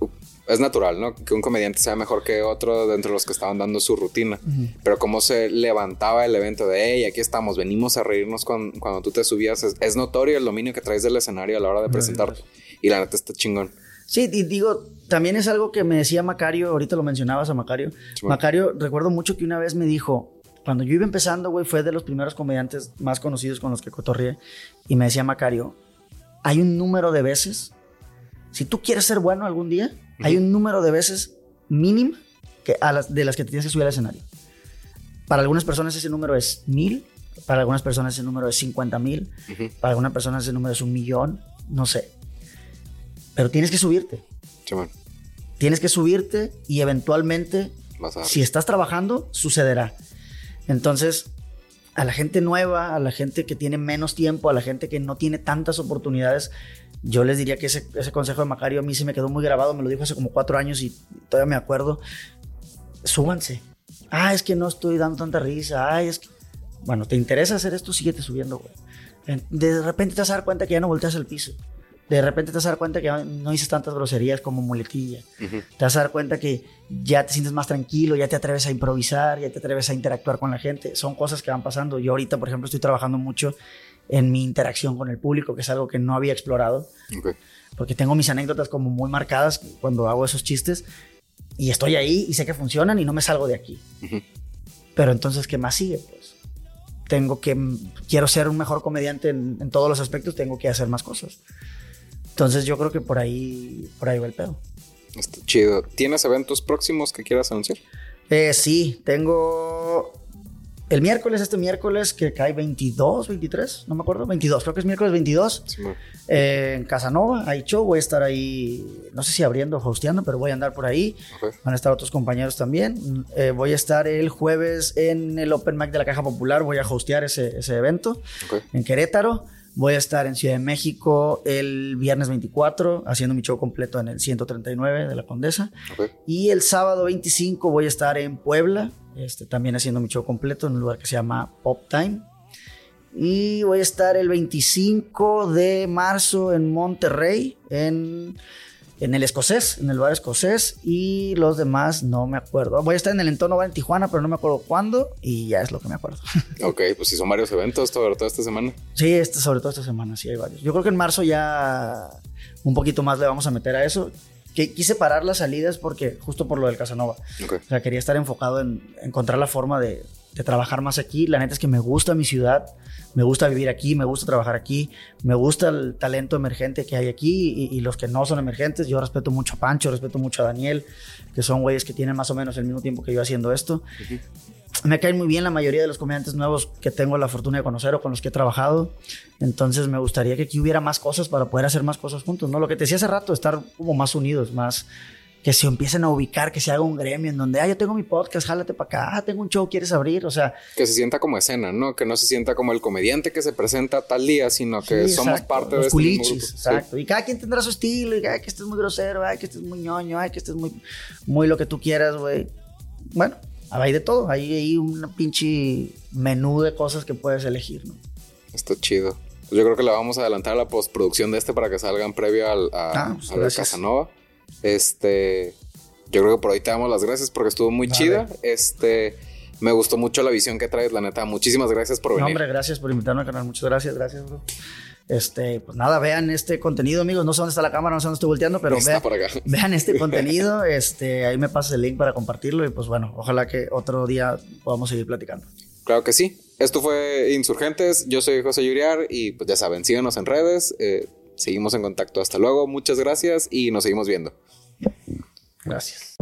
uh, es natural, ¿no? Que un comediante sea mejor que otro dentro de los que estaban dando su rutina. Pero cómo se levantaba el evento de, hey, aquí estamos, venimos a reírnos con- cuando tú te subías. Es, es notorio el dominio que traes del escenario a la hora de presentarte. Y la neta está chingón. Sí, y digo, también es algo que me decía Macario, ahorita lo mencionabas a Macario. Sí, bueno. Macario, recuerdo mucho que una vez me dijo, cuando yo iba empezando, güey, fue de los primeros comediantes más conocidos con los que cotorrié, y me decía Macario, hay un número de veces, si tú quieres ser bueno algún día, hay un número de veces mínimo que a las, de las que te tienes que subir al escenario. Para algunas personas ese número es mil, para algunas personas ese número es cincuenta mil, Ujú. para algunas personas ese número es un millón, no sé. Pero tienes que subirte. Sí, bueno. Tienes que subirte y eventualmente, si estás trabajando, sucederá. Entonces, a la gente nueva, a la gente que tiene menos tiempo, a la gente que no tiene tantas oportunidades, yo les diría que ese, ese consejo de Macario a mí se me quedó muy grabado, me lo dijo hace como cuatro años y todavía me acuerdo. Súbanse. Ah, es que no estoy dando tanta risa. Ay, es que... Bueno, ¿te interesa hacer esto? Síguete subiendo, güey. De repente te vas a dar cuenta que ya no volteas el piso. De repente te vas a dar cuenta que no dices tantas groserías como muletilla. Ujú. Te vas a dar cuenta que ya te sientes más tranquilo, ya te atreves a improvisar, ya te atreves a interactuar con la gente. Son cosas que van pasando. Yo ahorita, por ejemplo, estoy trabajando mucho en mi interacción con el público, que es algo que no había explorado, Ok. porque tengo mis anécdotas como muy marcadas cuando hago esos chistes y estoy ahí y sé que funcionan y no me salgo de aquí. Ujú. Pero entonces, ¿qué más sigue? Pues tengo que, quiero ser un mejor comediante en, en todos los aspectos, tengo que hacer más cosas. Entonces yo creo que por ahí, por ahí va el pedo. Está chido. ¿Tienes eventos próximos que quieras anunciar? Eh, sí, tengo el miércoles, este miércoles que cae 22, 23, no me acuerdo, 22, creo que es miércoles 22, Sí, eh, en Casanova, hay show, voy a estar ahí, no sé si abriendo o hosteando, pero voy a andar por ahí, Ok. van a estar otros compañeros también, Eh, voy a estar el jueves en el Open Mic de la Caja Popular, voy a hostear ese, ese evento Ok. en Querétaro. Voy a estar en Ciudad de México el viernes 24 haciendo mi show completo en el 139 de la Condesa. Y el sábado 25 voy a estar en Puebla, este, también haciendo mi show completo en un lugar que se llama Pop Time. Y voy a estar el 25 de marzo en Monterrey, en, en el escocés, en el bar escocés. Y los demás no me acuerdo. Voy a estar en el entorno bar en Tijuana, pero no me acuerdo cuándo. Y ya es lo que me acuerdo. Ok, pues si son varios eventos todo, toda esta semana. Sí, este, sobre todo esta semana, sí hay varios. Yo creo que en marzo ya un poquito más le vamos a meter a eso. Que quise parar las salidas porque justo por lo del Casanova. Ok. O sea, quería estar enfocado en encontrar la forma de, de trabajar más aquí. La neta es que me gusta mi ciudad, me gusta vivir aquí, me gusta trabajar aquí, me gusta el talento emergente que hay aquí y, y los que no son emergentes. Yo respeto mucho a Pancho, respeto mucho a Daniel, que son güeyes que tienen más o menos el mismo tiempo que yo haciendo esto. Me caen muy bien la mayoría de los comediantes nuevos que tengo la fortuna de conocer o con los que he trabajado. Entonces me gustaría que aquí hubiera más cosas para poder hacer más cosas juntos, ¿no? Lo que te decía hace rato, estar como más unidos, más que se empiecen a ubicar, que se haga un gremio en donde, ah, yo tengo mi podcast, jálate para acá, ah, tengo un show, ¿quieres abrir? O sea, Que se sienta como escena, ¿no? Que no se sienta como el comediante que se presenta tal día, sino que sí, somos exacto, parte los de este mismo culichis, grupo. exacto. Y cada quien tendrá su estilo, y ay, que este es muy grosero, ay, que este es muy ñoño, ay, que este es muy, muy lo que tú quieras, güey. Bueno, hay de todo, hay ahí un pinche menú de cosas que puedes elegir, ¿no? Sí, está chido. Yo creo que la vamos a adelantar a la postproducción de este para que salgan previo al, a, Ah, pues a la. Casanova. Este, yo creo que por ahí te damos las gracias porque estuvo muy Vale. chida. Este, me gustó mucho la visión que traes, la neta. Muchísimas gracias por No, venir. hombre, gracias por invitarme al canal. Muchas gracias, gracias, bro. Este, pues nada, vean este contenido, amigos. No sé dónde está la cámara, no sé dónde estoy volteando, pero vean, este contenido. Este, ahí me pasas el link para compartirlo. Y pues bueno, ojalá que otro día podamos seguir platicando. Claro que sí. Esto fue Insurgentes. Yo soy José Yuriar y pues ya saben, síganos en redes. eh, seguimos en contacto. Hasta luego. Muchas gracias y nos seguimos viendo. Gracias.